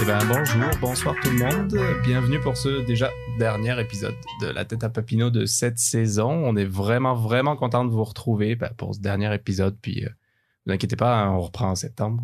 Eh ben, bonjour, bonsoir tout le monde. Bienvenue pour ce déjà dernier épisode de La tête à Papineau de cette saison. On est vraiment, vraiment content de vous retrouver ben, pour ce dernier épisode. Puis, euh, vous inquiétez pas, hein, on reprend en septembre.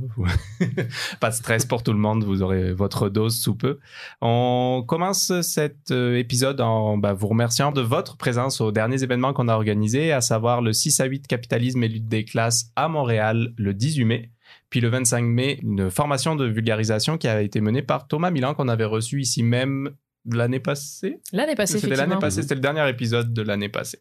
pas de stress pour tout le monde, vous aurez votre dose sous peu. On commence cet euh, épisode en ben, vous remerciant de votre présence aux derniers événements qu'on a organisés, à savoir le 6 à 8 Capitalisme et lutte des classes à Montréal le 18 mai. Puis le 25 mai, une formation de vulgarisation qui a été menée par Thomas Milan, qu'on avait reçu ici même l'année passée. L'année passée, C'était l'année passée, c'était le dernier épisode de l'année passée.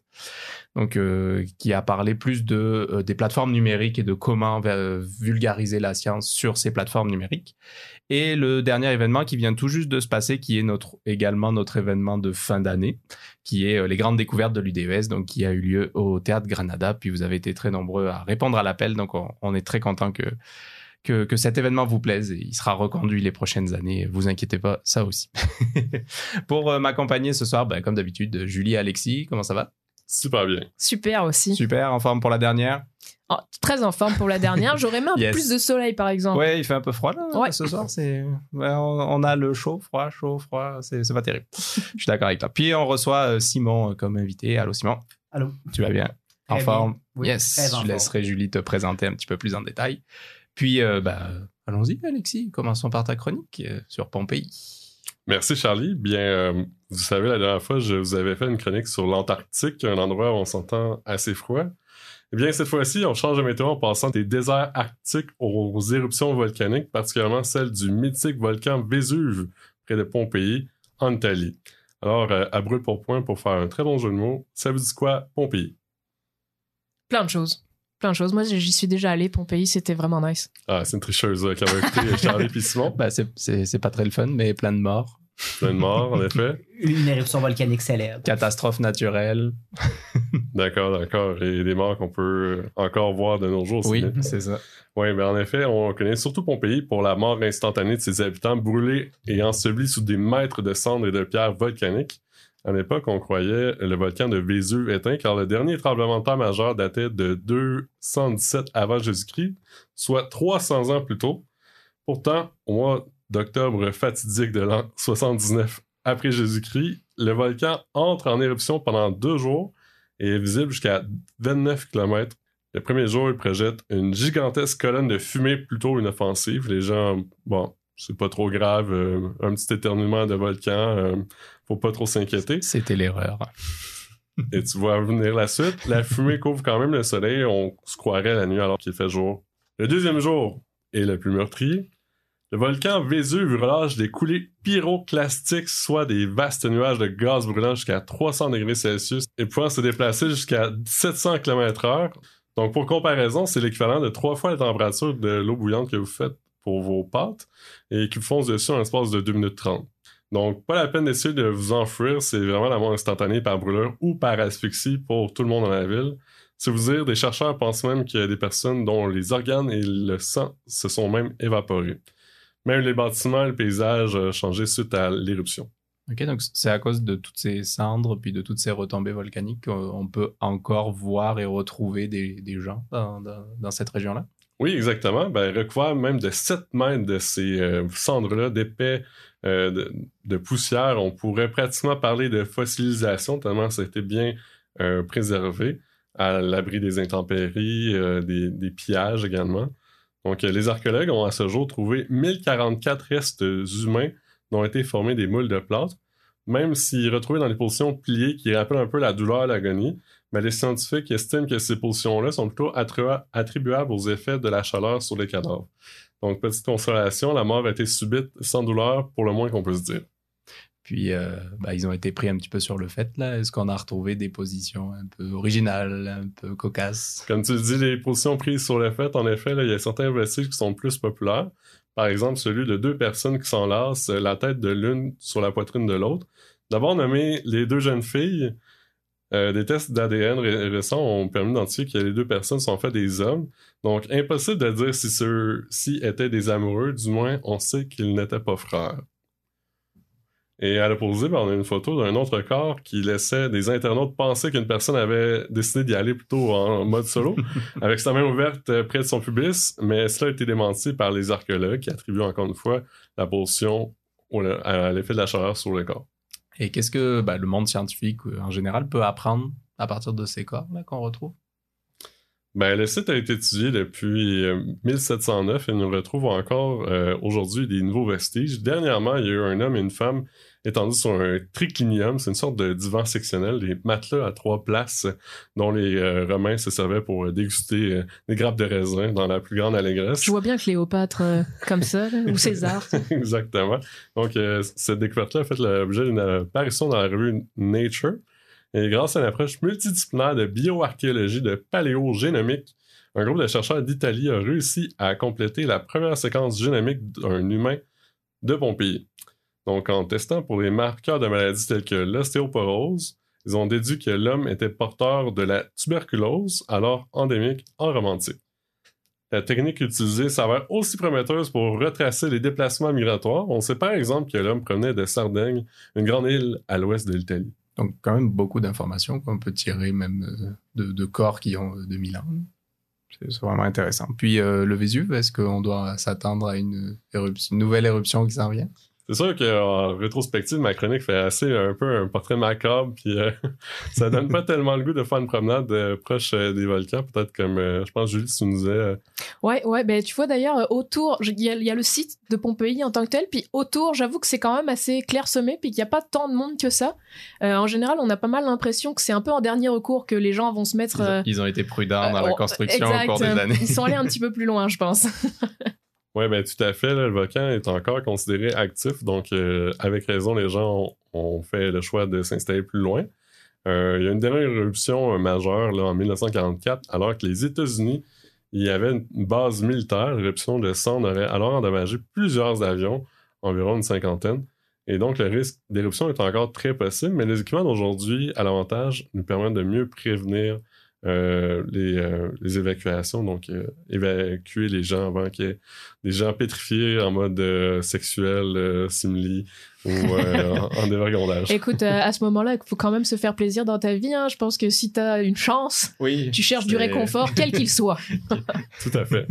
Donc, euh, qui a parlé plus de euh, des plateformes numériques et de comment euh, vulgariser la science sur ces plateformes numériques. Et le dernier événement qui vient tout juste de se passer, qui est notre également notre événement de fin d'année, qui est euh, les grandes découvertes de l'UDES, donc qui a eu lieu au Théâtre Granada. Puis vous avez été très nombreux à répondre à l'appel, donc on, on est très content que que, que cet événement vous plaise et il sera reconduit les prochaines années. Vous inquiétez pas, ça aussi. Pour euh, m'accompagner ce soir, ben, comme d'habitude, Julie et Alexis, comment ça va? Super bien. Super aussi. Super, en forme pour la dernière? Oh, très en forme pour la dernière. J'aurais aimé un peu Yes. plus de soleil, par exemple. Ouais, il fait un peu froid là, Ouais. ce soir. C'est, ouais, on, on a le chaud, froid, chaud, froid. C'est, c'est pas terrible. Je suis d'accord avec toi. Puis on reçoit euh, Simon euh, comme invité. Allô Simon? Allô? Tu vas bien? En Très forme? bien. Oui, Yes. Je laisserai Julie te présenter un petit peu plus en détail. Puis, euh, bah, allons-y, Alexis. Commençons par ta chronique euh, sur Pompéi. Merci Charlie. Bien, euh, vous savez, la dernière fois, je vous avais fait une chronique sur l'Antarctique, un endroit où on s'entend assez froid. Eh bien, cette fois-ci, on change de météo en passant des déserts arctiques aux éruptions volcaniques, particulièrement celle du mythique volcan Vésuve près de Pompéi, en Italie. Alors, euh, à brûle pour point, pour faire un très bon jeu de mots, ça vous dit quoi, Pompéi? Plein de choses. Plein de choses. Moi, j'y suis déjà allé. Pompéi, c'était vraiment nice. Ah, c'est une tricheuse qui va écouter Charlie puis Simon. Bah, c'est, pas très le fun, mais plein de morts. Plein de morts, en effet. Une éruption volcanique célèbre. Catastrophe naturelle. D'accord, d'accord. Et des morts qu'on peut encore voir de nos jours. Oui, c'est ça. Oui, mais en effet, on connaît surtout Pompéi pour la mort instantanée de ses habitants brûlés et ensevelis sous des mètres de cendres et de pierres volcaniques. À l'époque, on croyait le volcan de Vésuve éteint car le dernier tremblement de terre majeur datait de 217 avant Jésus-Christ, soit 300 ans plus tôt. Pourtant, au mois d'octobre fatidique de l'an 79 après Jésus-Christ, le volcan entre en éruption pendant deux jours et est visible jusqu'à 29 km le premier jour, il projette une gigantesque colonne de fumée plutôt inoffensive. Les gens, bon, c'est pas trop grave, euh, un petit éternuement de volcan, euh, faut pas trop s'inquiéter. C'était l'erreur. Et tu vois venir la suite, la fumée couvre quand même le soleil, on se croirait la nuit alors qu'il fait jour. Le deuxième jour est le plus meurtrier. Le volcan Vésuve relâche des coulées pyroclastiques, soit des vastes nuages de gaz brûlant jusqu'à 300 degrés Celsius et pouvant se déplacer jusqu'à 700 km heure. Donc, pour comparaison, c'est l'équivalent de trois fois la température de l'eau bouillante que vous faites pour vos pâtes et qui vous fonce dessus en l'espace de 2 minutes 30. Donc, pas la peine d'essayer de vous enfuir, c'est vraiment la mort instantanée par brûlure ou par asphyxie pour tout le monde dans la ville. Si vous dire, des chercheurs pensent même qu'il y a des personnes dont les organes et le sang se sont même évaporés. Même les bâtiments et le paysage ont changé suite à l'éruption. Ok, donc c'est à cause de toutes ces cendres puis de toutes ces retombées volcaniques qu'on peut encore voir et retrouver des, gens dans cette région-là? Oui, exactement. Ben, recouvert même de 7 mètres de ces euh, cendres-là, d'épais euh, de, poussière, on pourrait pratiquement parler de fossilisation, tellement ça a été bien euh, préservé, à l'abri des intempéries, des, pillages également. Donc, les archéologues ont à ce jour trouvé 1044 restes humains dont ont été formés des moules de plâtre, même s'ils retrouvés dans des positions pliées qui rappellent un peu la douleur et l'agonie. Mais les scientifiques estiment que ces positions-là sont plutôt attri- attribuables aux effets de la chaleur sur les cadavres. Donc, petite consolation, la mort a été subite sans douleur, pour le moins qu'on peut se dire. Puis, euh, bah, ils ont été pris un petit peu sur le fait, là. Est-ce qu'on a retrouvé des positions un peu originales, un peu cocasses? Comme tu le dis, les positions prises sur le fait, en effet, là, il y a certains vestiges qui sont plus populaires. Par exemple, celui de deux personnes qui s'enlacent la tête de l'une sur la poitrine de l'autre. D'abord nommé les deux jeunes filles, euh, des tests d'ADN ré- récents ont permis d'identifier que les deux personnes sont en fait des hommes. Donc, impossible de dire si ceux-ci étaient des amoureux, du moins, on sait qu'ils n'étaient pas frères. Et à l'opposé, ben, on a une photo d'un autre corps qui laissait des internautes penser qu'une personne avait décidé d'y aller plutôt en mode solo, avec sa main ouverte euh, près de son pubis, mais cela a été démenti par les archéologues qui attribuent encore une fois la position au- à l'effet de la chaleur sur le corps. Et qu'est-ce que bah, le monde scientifique, euh, en général, peut apprendre à partir de ces corps-là qu'on retrouve? Ben, le site a été étudié depuis euh, 1709 et nous retrouve encore euh, aujourd'hui des nouveaux vestiges. Dernièrement, il y a eu un homme et une femme étendus sur un triclinium, c'est une sorte de divan sectionnel, des matelas à trois places dont les euh, Romains se servaient pour euh, déguster euh, des grappes de raisin dans la plus grande allégresse. Je vois bien Cléopâtre euh, comme ça, là, ou César. Exactement. Donc, euh, cette découverte-là a fait l'objet d'une apparition dans la revue Nature. Et grâce à une approche multidisciplinaire de bioarchéologie, de paléogénomique, un groupe de chercheurs d'Italie a réussi à compléter la première séquence génomique d'un humain de Pompéi. Donc, en testant pour les marqueurs de maladies telles que l'ostéoporose, ils ont déduit que l'homme était porteur de la tuberculose, alors endémique en romantique. La technique utilisée s'avère aussi prometteuse pour retracer les déplacements migratoires. On sait par exemple que l'homme provenait de Sardaigne, une grande île à l'ouest de l'Italie. Donc, quand même beaucoup d'informations qu'on peut tirer même euh, de, corps qui ont euh, 2000 ans. C'est vraiment intéressant. Puis, euh, le Vésuve, est-ce qu'on doit s'attendre à une, une nouvelle éruption qui s'en vient? C'est sûr qu'en rétrospective, ma chronique fait assez un peu un portrait macabre, puis euh, ça donne pas tellement le goût de faire une promenade euh, proche euh, des volcans, peut-être comme, euh, je pense, Julie, tu nous disais. euh, Ouais, ouais, ben tu vois d'ailleurs, autour, il y, a- il y a le site de Pompéi en tant que tel, puis autour, j'avoue que c'est quand même assez clairsemé, puis qu'il n'y a pas tant de monde que ça. Euh, en général, on a pas mal l'impression que c'est un peu en dernier recours que les gens vont se mettre. Ils, ils ont été prudents dans euh, la construction exact, au cours des euh, années. Ils sont allés un petit peu plus loin, je pense. Ouais, ben tout à fait. le volcan est encore considéré actif, donc euh, avec raison, les gens ont, ont fait le choix de s'installer plus loin. Euh, il y a une dernière éruption euh, majeure là, en 1944, alors que les États-Unis, il y avait une base militaire. L'éruption de cendres aurait alors endommagé plusieurs avions, environ une cinquantaine. Et donc, le risque d'éruption est encore très possible, mais les équipements d'aujourd'hui, à l'avantage, nous permettent de mieux prévenir euh, les, euh, les évacuations, donc euh, évacuer les gens avant qu'il y ait des gens pétrifiés en mode euh, sexuel, euh, simili ou euh, en, en dévergondage. Écoute, euh, à ce moment-là, il faut quand même se faire plaisir dans ta vie. hein. Je pense que si t'as une chance, Oui. tu cherches du réconfort, quel qu'il soit. Tout à fait.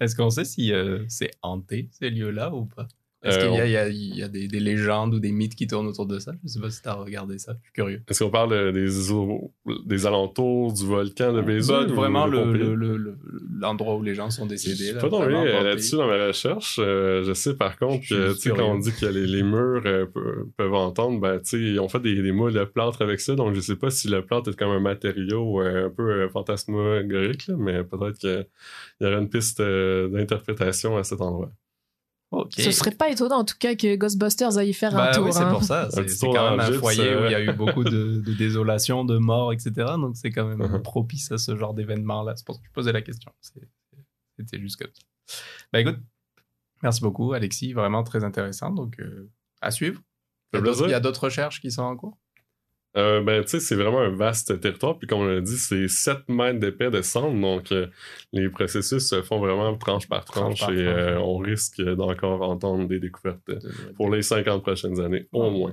Est-ce qu'on sait si euh, c'est hanté, ces lieux-là, ou pas? Est-ce Euh, qu'il y a, il y a- il y a des, des légendes ou des mythes qui tournent autour de ça? Je sais pas si t'as regardé ça. Je suis curieux. Est-ce qu'on parle euh, des, alentours du volcan de? Bah, vraiment le- le- le- l'endroit où les gens sont décédés. J'ai là, pas tombé euh, là-dessus dans ma recherche. Euh, je sais par contre Je que, suis tu quand on dit que les, les murs euh, pe- peuvent entendre, ben, tu ils ont fait des, des moules de plâtre avec ça, donc je sais pas si le plâtre est comme un matériau euh, un peu euh, fantasmagorique, là, mais peut-être qu'il y aurait une piste euh, d'interprétation à cet endroit. Ok. Ce serait pas étonnant en tout cas que Ghostbusters aille faire Bah un tour. oui, c'est hein. pour ça. C'est quand même un foyer euh. où il y a eu beaucoup de, de désolation, de morts, etc. Donc c'est quand même Mhm. propice à ce genre d'événement-là. C'est pour ça que je posais la question. C'est- C'était juste comme ça. Bah écoute, merci beaucoup, Alexis. Vraiment très intéressant. Donc euh, à suivre. Y il y a d'autres recherches qui sont en cours. Euh, ben, tu sais, c'est vraiment un vaste territoire. Puis, comme on l'a dit, c'est 7 mètres d'épais de cendre. Donc, euh, les processus se font vraiment tranche par tranche. Tranche par et tranche, euh, ouais. on risque d'encore entendre des découvertes pour les 50 prochaines années, au Ouais.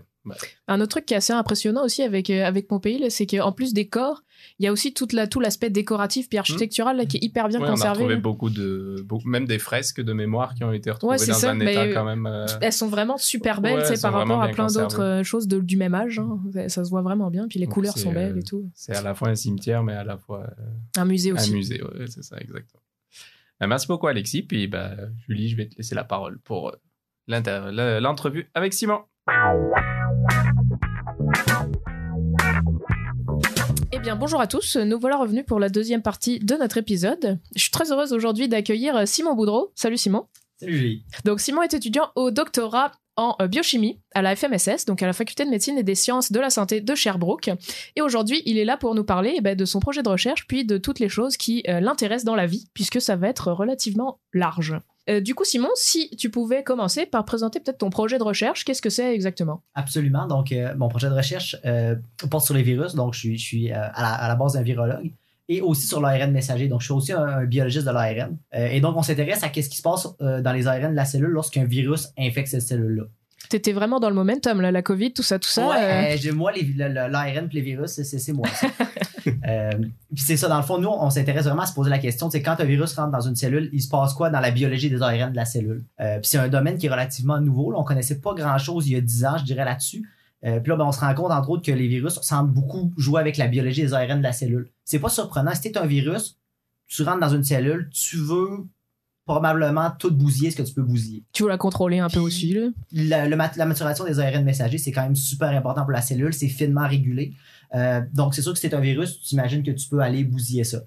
Un autre truc qui est assez impressionnant aussi avec, euh, avec Pompéi, c'est qu'en plus des corps, il y a aussi toute la, tout l'aspect décoratif puis architectural là, qui est hyper bien Ouais, on a conservé. retrouvé beaucoup de, beaucoup- même des fresques de mémoire qui ont été retrouvées Ouais, dans ça, un état quand même. euh, Elles sont vraiment super belles Ouais, par rapport à plein d'autres euh, choses de- du même âge. hein. Ça, ça se voit vraiment bien. Puis les Donc, couleurs sont belles euh, et tout. C'est à la fois un cimetière, mais à la fois Un musée un aussi. musée. Ouais, c'est ça, exactement. Ben, merci beaucoup, Alexis. Puis, ben, Julie, je vais te laisser la parole pour l'entrevue avec Simon. Bien, bonjour à tous. Nous voilà revenus pour la deuxième partie de notre épisode. Je suis très heureuse aujourd'hui d'accueillir Simon Boudreau. Salut Simon. Salut Julie. Donc Simon est étudiant au doctorat en euh, biochimie à la FMSS, donc à la faculté de médecine et des sciences de la santé de Sherbrooke. Et aujourd'hui, il est là pour nous parler eh ben, de son projet de recherche, puis de toutes les choses qui euh, l'intéressent dans la vie, puisque ça va être relativement large. Euh, du coup, Simon, si tu pouvais commencer par présenter peut-être ton projet de recherche, qu'est-ce que c'est exactement? Absolument. Donc, euh, mon projet de recherche euh, porte sur les virus. Donc, je suis, je suis à, la, à la base d'un virologue et aussi sur l'ARN messager. Donc, je suis aussi un, un biologiste de l'ARN. Et donc, on s'intéresse à qu'est-ce qui se passe dans les ARN de la cellule lorsqu'un virus infecte cette cellule-là. T'étais vraiment dans le momentum, là, la Covid, tout ça, tout ça. Ouais, euh, j'ai- moi, l'ARN et les virus, c'est moi. Euh, puis c'est ça, dans le fond, nous, on s'intéresse vraiment à se poser la question, c'est quand un virus rentre dans une cellule, il se passe quoi dans la biologie des ARN de la cellule? Euh, puis c'est un domaine qui est relativement nouveau. Là, on connaissait pas grand-chose il y a 10 ans, je dirais, là-dessus. Euh, puis là, ben, on se rend compte, entre autres, que les virus semblent beaucoup jouer avec la biologie des ARN de la cellule. C'est pas surprenant. Si t'es un virus, tu rentres dans une cellule, tu veux probablement tout bousiller ce que tu peux bousiller tu veux la contrôler un peu aussi, là? la, le mat- la maturation des ARN messagers, c'est quand même super important pour la cellule. C'est finement régulé. Euh, donc, c'est sûr que c'est un virus, tu imagines que tu peux aller bousiller ça.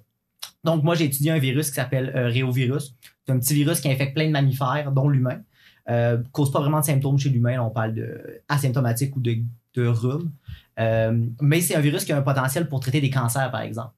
Donc, moi, j'ai étudié un virus qui s'appelle euh, réovirus. C'est un petit virus qui infecte plein de mammifères, dont l'humain. Euh, cause pas vraiment de symptômes chez l'humain. On parle de asymptomatique ou de, de rhume. Euh, mais c'est un virus qui a un potentiel pour traiter des cancers, par exemple.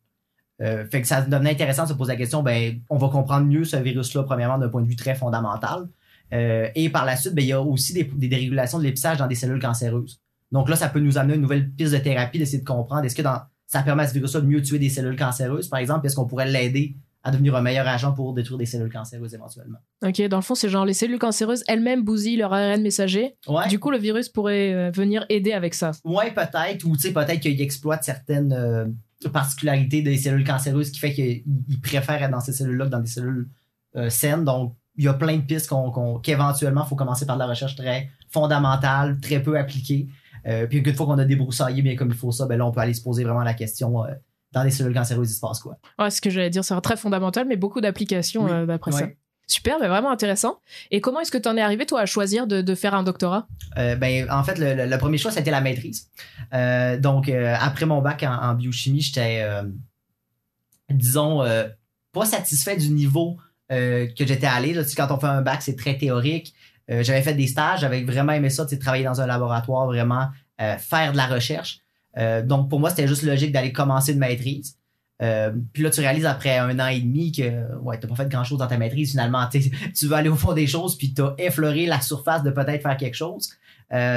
Euh, fait que ça devenait intéressant de se poser la question, ben, on va comprendre mieux ce virus-là, premièrement, d'un point de vue très fondamental. Et par la suite, ben, il y a aussi des, des dérégulations de l'épissage dans des cellules cancéreuses. Donc là, ça peut nous amener à une nouvelle piste de thérapie, d'essayer de comprendre est-ce que dans, ça permet à ce virus-là de mieux tuer des cellules cancéreuses, par exemple, est-ce qu'on pourrait l'aider à devenir un meilleur agent pour détruire des cellules cancéreuses éventuellement? Ok, dans le fond, c'est genre les cellules cancéreuses elles-mêmes bousillent leur ARN messager. Ouais, Du coup, le virus pourrait euh, venir aider avec ça. ouais peut-être, ou tu sais, peut-être qu'il exploite certaines euh, particularités des cellules cancéreuses qui fait qu'il il préfère être dans ces cellules-là que dans des cellules euh, saines. Donc, il y a plein de pistes qu'on, qu'on- qu'éventuellement, il faut commencer par de la recherche très fondamentale, très peu appliquée. Euh, puis une fois qu'on a débroussaillé bien comme il faut ça, ben là, on peut aller se poser vraiment la question euh, dans des cellules cancéreuses, il se passe quoi? Ouais, ce que j'allais dire, c'est très fondamental, mais beaucoup d'applications Oui, euh, d'après ça. Ouais. Super, mais vraiment intéressant. Et comment est-ce que tu en es arrivé, toi, à choisir de, de faire un doctorat? Euh, ben, en fait, le, le- le premier choix, c'était la maîtrise. Euh, donc, euh, après mon bac en, en biochimie, j'étais, disons, pas satisfait du niveau que j'étais allé. Là. Tu sais, quand on fait un bac, c'est très théorique. Euh, j'avais fait des stages, j'avais vraiment aimé ça, tu travailler dans un laboratoire, vraiment euh, faire de la recherche. Euh, donc, pour moi, c'était juste logique d'aller commencer une maîtrise. Puis là, tu réalises après un an et demi que ouais, t'as pas fait grand chose dans ta maîtrise finalement. Tu tu veux aller au fond des choses, puis t'as effleuré la surface de peut-être faire quelque chose.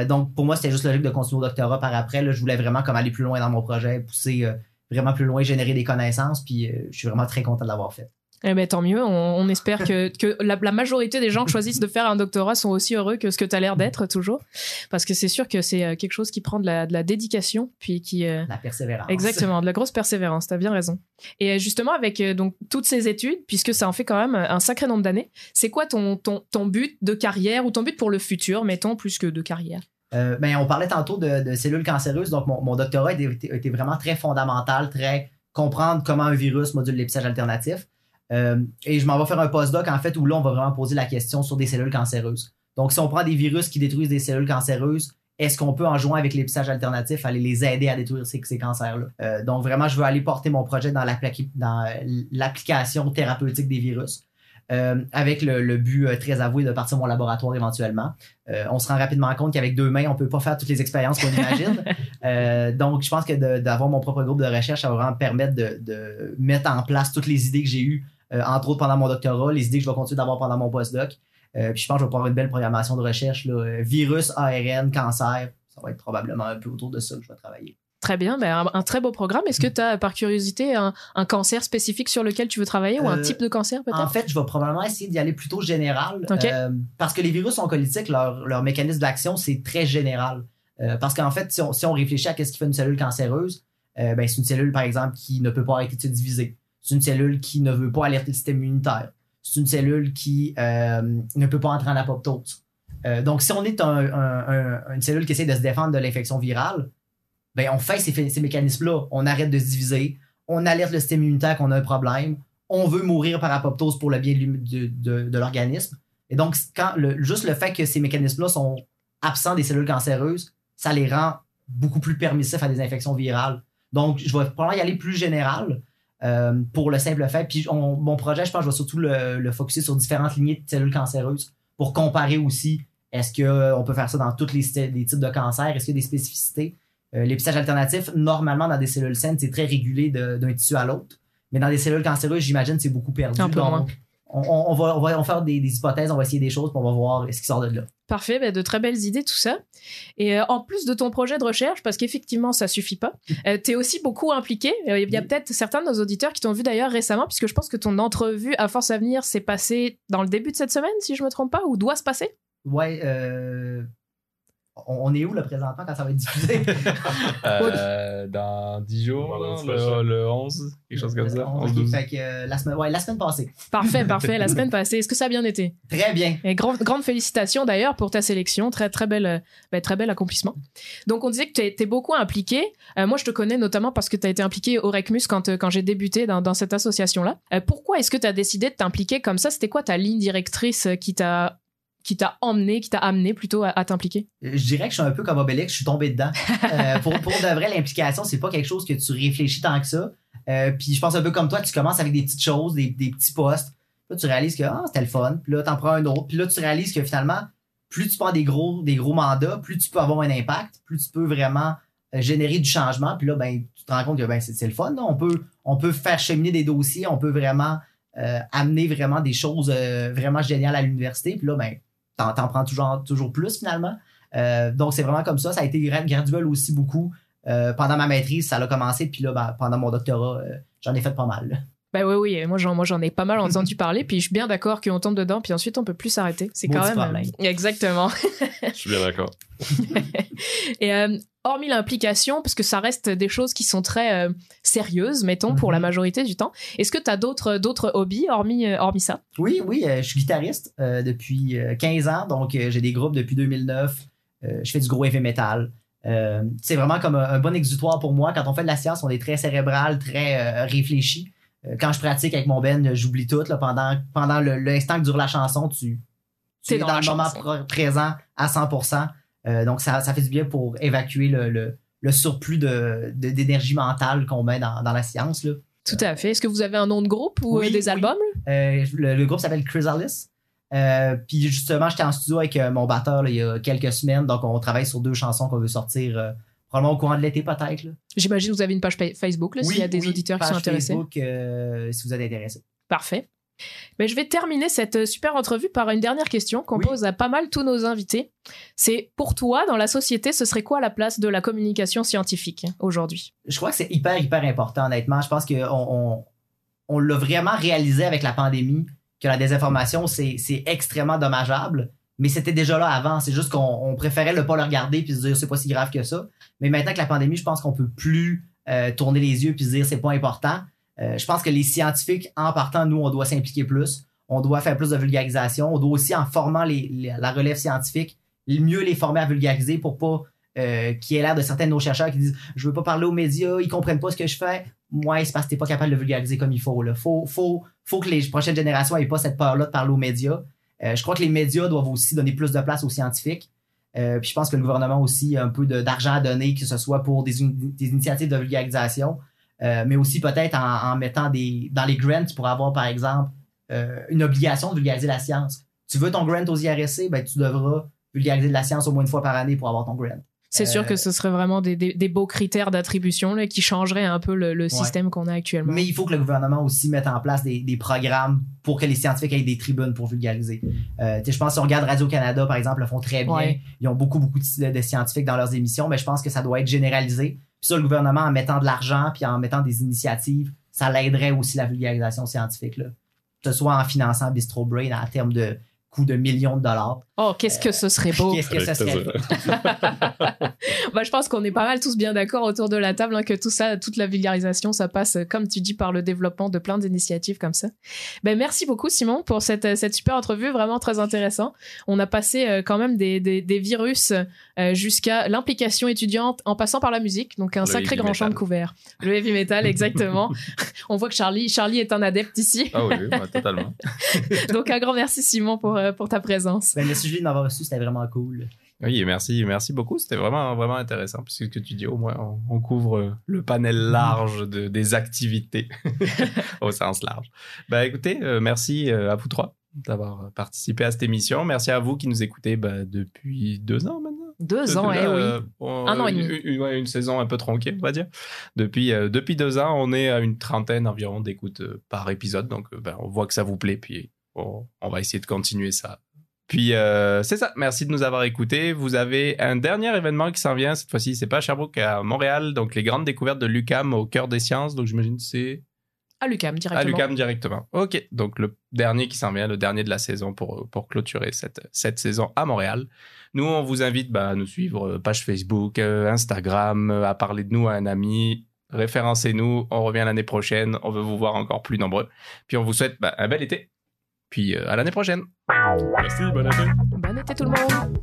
Donc, pour moi, c'était juste logique de continuer au doctorat par après. Je voulais vraiment comme aller plus loin dans mon projet, pousser vraiment plus loin, générer des connaissances, puis je suis vraiment très content de l'avoir fait. Eh ben, tant mieux. On, on espère que, que la, la majorité des gens qui choisissent de faire un doctorat sont aussi heureux que ce que tu as l'air d'être toujours. Parce que c'est sûr que c'est euh, quelque chose qui prend de la, de la dédication, puis qui, euh, La persévérance. Exactement, de la grosse persévérance, t'as bien raison. Et euh, justement, avec donc toutes ces études, puisque ça en fait quand même un sacré nombre d'années, c'est quoi ton, ton, ton but de carrière ou ton but pour le futur, mettons, plus que de carrière? Euh, ben, on parlait tantôt de, de cellules cancéreuses, donc mon, mon doctorat a été, a été vraiment très fondamental, très comprendre comment un virus module l'épissage alternatif. Euh, et je m'en vais faire un postdoc, en fait, où là, on va vraiment poser la question sur des cellules cancéreuses. Donc, si on prend des virus qui détruisent des cellules cancéreuses, est-ce qu'on peut, en jouant avec l'épissage alternatif, aller les aider à détruire ces, ces cancers-là? Euh, donc, vraiment, je veux aller porter mon projet dans l'appli- dans l'application thérapeutique des virus. Euh, avec le, le but euh, très avoué de partir mon laboratoire éventuellement. Euh, on se rend rapidement compte qu'avec deux mains, on peut pas faire toutes les expériences qu'on imagine. Donc, je pense que de- d'avoir mon propre groupe de recherche, ça va vraiment me permettre de, de mettre en place toutes les idées que j'ai eues, entre autres pendant mon doctorat, les idées que je vais continuer d'avoir pendant mon postdoc. Euh, puis je pense que je vais pouvoir avoir une belle programmation de recherche. Là, Euh, virus, ARN, cancer, ça va être probablement un peu autour de ça que je vais travailler. Très bien, ben, un, un très beau programme. Est-ce que tu as, par curiosité, un, un cancer spécifique sur lequel tu veux travailler ou un Euh, type de cancer peut-être? En fait, je vais probablement essayer d'y aller plutôt général. Euh, parce que les virus oncolytiques, leur, leur mécanisme d'action, c'est très général. Euh, parce qu'en fait, si on, si on réfléchit à ce qui fait une cellule cancéreuse, euh, ben, c'est une cellule, par exemple, qui ne peut pas arrêter de se diviser. C'est une cellule qui ne veut pas alerter le système immunitaire. C'est une cellule qui euh, ne peut pas entrer en apoptose. Euh, donc, si on est un- un- un- une cellule qui essaie de se défendre de l'infection virale, ben, on fait ces, mécanismes-là. On arrête de se diviser, on alerte le système immunitaire qu'on a un problème, on veut mourir par apoptose pour le bien de, l'organisme. Et donc, juste le fait que ces mécanismes-là sont absents des cellules cancéreuses, ça les rend beaucoup plus permissifs à des infections virales. Donc, je vais probablement y aller plus général euh, pour le simple fait. Puis, on- mon projet, je pense, je vais surtout le, le focuser sur différentes lignées de cellules cancéreuses pour comparer aussi Est-ce qu'on peut faire ça dans tous les, les types de cancers? Est-ce qu'il y a des spécificités? Euh, l'épistage alternatif, normalement, dans des cellules saines, c'est très régulé d'un tissu à l'autre. Mais dans des cellules cancéreuses, j'imagine, c'est beaucoup perdu. Un peu Donc, moins. on, on- on va, on va faire des, des hypothèses, on va essayer des choses, puis on va voir ce qui sort de là. Parfait, bah, de très belles idées, tout ça. Et euh, en plus de ton projet de recherche, parce qu'effectivement, ça suffit pas, euh, tu es aussi beaucoup impliqué. Euh, Il y a Oui. peut-être certains de nos auditeurs qui t'ont vu d'ailleurs récemment, puisque je pense que ton entrevue à Force Avenir s'est passée dans le début de cette semaine, si je me trompe pas, ou doit se passer? Ouais, euh, on, on est où là présentement quand ça va être diffusé? Euh, dans 10 jours, le, prochain. le 11, quelque chose comme ça. 11, Ok, 12. fait que, euh, la, semaine, ouais, la semaine passée. Parfait, parfait. La semaine passée, est-ce que ça a bien été? Très bien. Et grande, grande félicitations d'ailleurs pour ta sélection, très très belle, euh, bah, très bel accomplissement. Donc on disait que tu es, beaucoup impliqué. Euh, moi je te connais notamment parce que tu as été impliqué au Recmus quand, quand j'ai débuté dans, dans cette association-là. Euh, pourquoi est-ce que tu as décidé de t'impliquer comme ça? C'était quoi ta ligne directrice qui t'a qui t'a emmené, qui t'a amené plutôt à, t'impliquer? Je dirais que je suis un peu comme Obélix, je suis tombé dedans. Euh, pour, de vrai, l'implication, c'est pas quelque chose que tu réfléchis tant que ça. Euh, puis je pense un peu comme toi, tu commences avec des petites choses, des, petits postes. Là, tu réalises que ah, c'était le fun. Puis là, t'en prends un autre. Puis là, tu réalises que finalement, plus tu prends des gros, des gros mandats, plus tu peux avoir un impact, plus tu peux vraiment euh, générer du changement. Puis là, ben, tu te rends compte que ben, c'est le fun. On, peut, on peut faire cheminer des dossiers, on peut vraiment euh, amener vraiment des choses euh, vraiment géniales à l'université. Puis là, ben, t'en, prends toujours, plus finalement. Euh, donc, c'est vraiment comme ça. Ça a été gra- graduel aussi beaucoup. Euh, pendant ma maîtrise, ça a commencé. Puis là, ben, pendant mon doctorat, euh, j'en ai fait pas mal. Bah oui, oui, moi j'en, moi j'en ai pas mal entendu parler, puis je suis bien d'accord qu'on tombe dedans, puis ensuite on peut plus s'arrêter. C'est quand même. Exactement. Je suis bien d'accord. Et euh, hormis l'implication, parce que ça reste des choses qui sont très euh, sérieuses, mettons, pour Mhm. la majorité du temps, est-ce que tu as d'autres, d'autres hobbies, hormis, euh, hormis ça? Oui, oui, euh, je suis guitariste euh, depuis euh, 15 ans. Donc, euh, j'ai des groupes depuis 2009. Euh, je fais du gros heavy metal. Euh, c'est vraiment comme un, un bon exutoire pour moi. Quand on fait de la science, on est très cérébral, très euh, réfléchi. Euh, quand je pratique avec mon Ben, j'oublie tout. Là, pendant pendant l'instant que dure la chanson, tu, tu es dans le moment pr- présent à 100%. Euh, donc, ça, ça fait du bien pour évacuer le, le, le surplus de- de- d'énergie mentale qu'on met dans, dans la science. Là. Tout à fait. Est-ce que vous avez un nom de groupe ou Oui, euh, des oui. albums? Euh, le, le groupe s'appelle Chrysalis. Euh, puis justement, j'étais en studio avec euh, mon batteur là, il y a quelques semaines. Donc, on travaille sur deux chansons qu'on veut sortir euh, probablement au courant de l'été, peut-être. J'imagine que vous avez une page pa- Facebook, là, s'il y a des oui, auditeurs qui sont intéressés. Facebook, euh, si vous êtes intéressé. Parfait. Mais je vais terminer cette euh, super entrevue par une dernière question qu'on Oui. pose à pas mal tous nos invités. C'est pour toi, dans la société, ce serait quoi la place de la communication scientifique aujourd'hui? Je crois que c'est hyper, hyper important, honnêtement. Je pense qu'on on, on l'a vraiment réalisé avec la pandémie, que la désinformation, c'est c'est extrêmement dommageable. Mais c'était déjà là avant. C'est juste qu'on on préférait ne pas le regarder puis se dire c'est pas si grave que ça. Mais maintenant que la pandémie, je pense qu'on peut plus euh, tourner les yeux puis se dire c'est pas important. Euh, je pense que les scientifiques, en partant, nous, on doit s'impliquer plus. On doit faire plus de vulgarisation. On doit aussi, en formant la relève scientifique, mieux les former à vulgariser pour pas euh, qu'il y ait l'air de certains de nos chercheurs qui disent je veux pas parler aux médias, ils comprennent pas ce que je fais. Moi, c'est parce que t'es pas capable de vulgariser comme il faut. Là. Faut, faut, faut que les prochaines générations aient pas cette peur-là de parler aux médias. Euh, je crois que les médias doivent aussi donner plus de place aux scientifiques. Euh, puis je pense que le gouvernement aussi a un peu d'argent à donner, que ce soit pour des, initiatives de vulgarisation, euh, mais aussi peut-être en, mettant des dans les grants pour avoir par exemple une obligation de vulgariser la science. Tu veux ton grant aux IRSC, ben tu devras vulgariser de la science au moins une fois par année pour avoir ton grant. C'est sûr Euh, que ce serait vraiment des, des- des beaux critères d'attribution qui changeraient un peu le, le système qu'on a actuellement. Mais il faut que le gouvernement aussi mette en place des, des programmes pour que les scientifiques aient des tribunes pour vulgariser. Euh, je pense si on regarde Radio-Canada, par exemple, le font très bien. Ouais. Ils ont beaucoup, beaucoup de, de scientifiques dans leurs émissions, mais je pense que ça doit être généralisé. Puis ça, le gouvernement, en mettant de l'argent puis en mettant des initiatives, ça l'aiderait aussi la vulgarisation scientifique. Là. Que ce soit en finançant Bistro Brain à terme de coût de millions de dollars. Oh, qu'est-ce que ce serait beau Qu'est-ce que ça serait? bah, je pense qu'on est pas mal tous bien d'accord autour de la table hein, que tout ça, toute la vulgarisation, ça passe, euh, comme tu dis, par le développement de plein d'initiatives comme ça. Ben, merci beaucoup, Simon, pour cette, euh, cette super entrevue, vraiment très intéressant. On a passé euh, quand même des, des, des virus euh, jusqu'à l'implication étudiante en passant par la musique, donc un Le sacré grand champ de couvert. Le heavy metal, exactement. On voit que Charlie, Charlie est un adepte ici. Ah oui, bah, totalement. Donc un grand merci, Simon, pour, euh, pour ta présence. Ben, merci Julie de m'avoir reçu, c'était vraiment cool. Oui, merci, merci beaucoup. C'était vraiment, vraiment intéressant. Parce que ce que tu dis, au moins, on, on couvre euh, le panel large de, des activités au sens large. Ben, écoutez, euh, merci euh, à vous trois d'avoir participé à cette émission. Merci à vous qui nous écoutez bah, depuis deux ans maintenant. Deux ans, eh Là, oui. euh, Un an et demi. Une, une- ouais, une saison un peu tronquée, on va dire. Depuis, euh, depuis deux ans, on est à une trentaine environ d'écoutes euh, par épisode. Donc, euh, ben, on voit que ça vous plaît. Puis, on, on va essayer de continuer ça. Puis, euh, c'est ça. Merci de nous avoir écoutés. Vous avez un dernier événement qui s'en vient. Cette fois-ci, c'est pas à Sherbrooke, à Montréal. Donc, les grandes découvertes de l'UCAM au cœur des sciences. Donc, j'imagine que c'est À l'UCAM, à directement. l'UCAM directement. Ok, donc le dernier qui s'en vient, le dernier de la saison pour, pour clôturer cette, cette saison à Montréal. Nous, on vous invite bah, à nous suivre, euh, page Facebook, euh, Instagram, à parler de nous à un ami. Référencez-nous, on revient l'année prochaine, on veut vous voir encore plus nombreux. Puis on vous souhaite bah, un bel été. Puis euh, à l'année prochaine. Merci, bon été. Bon été tout le monde.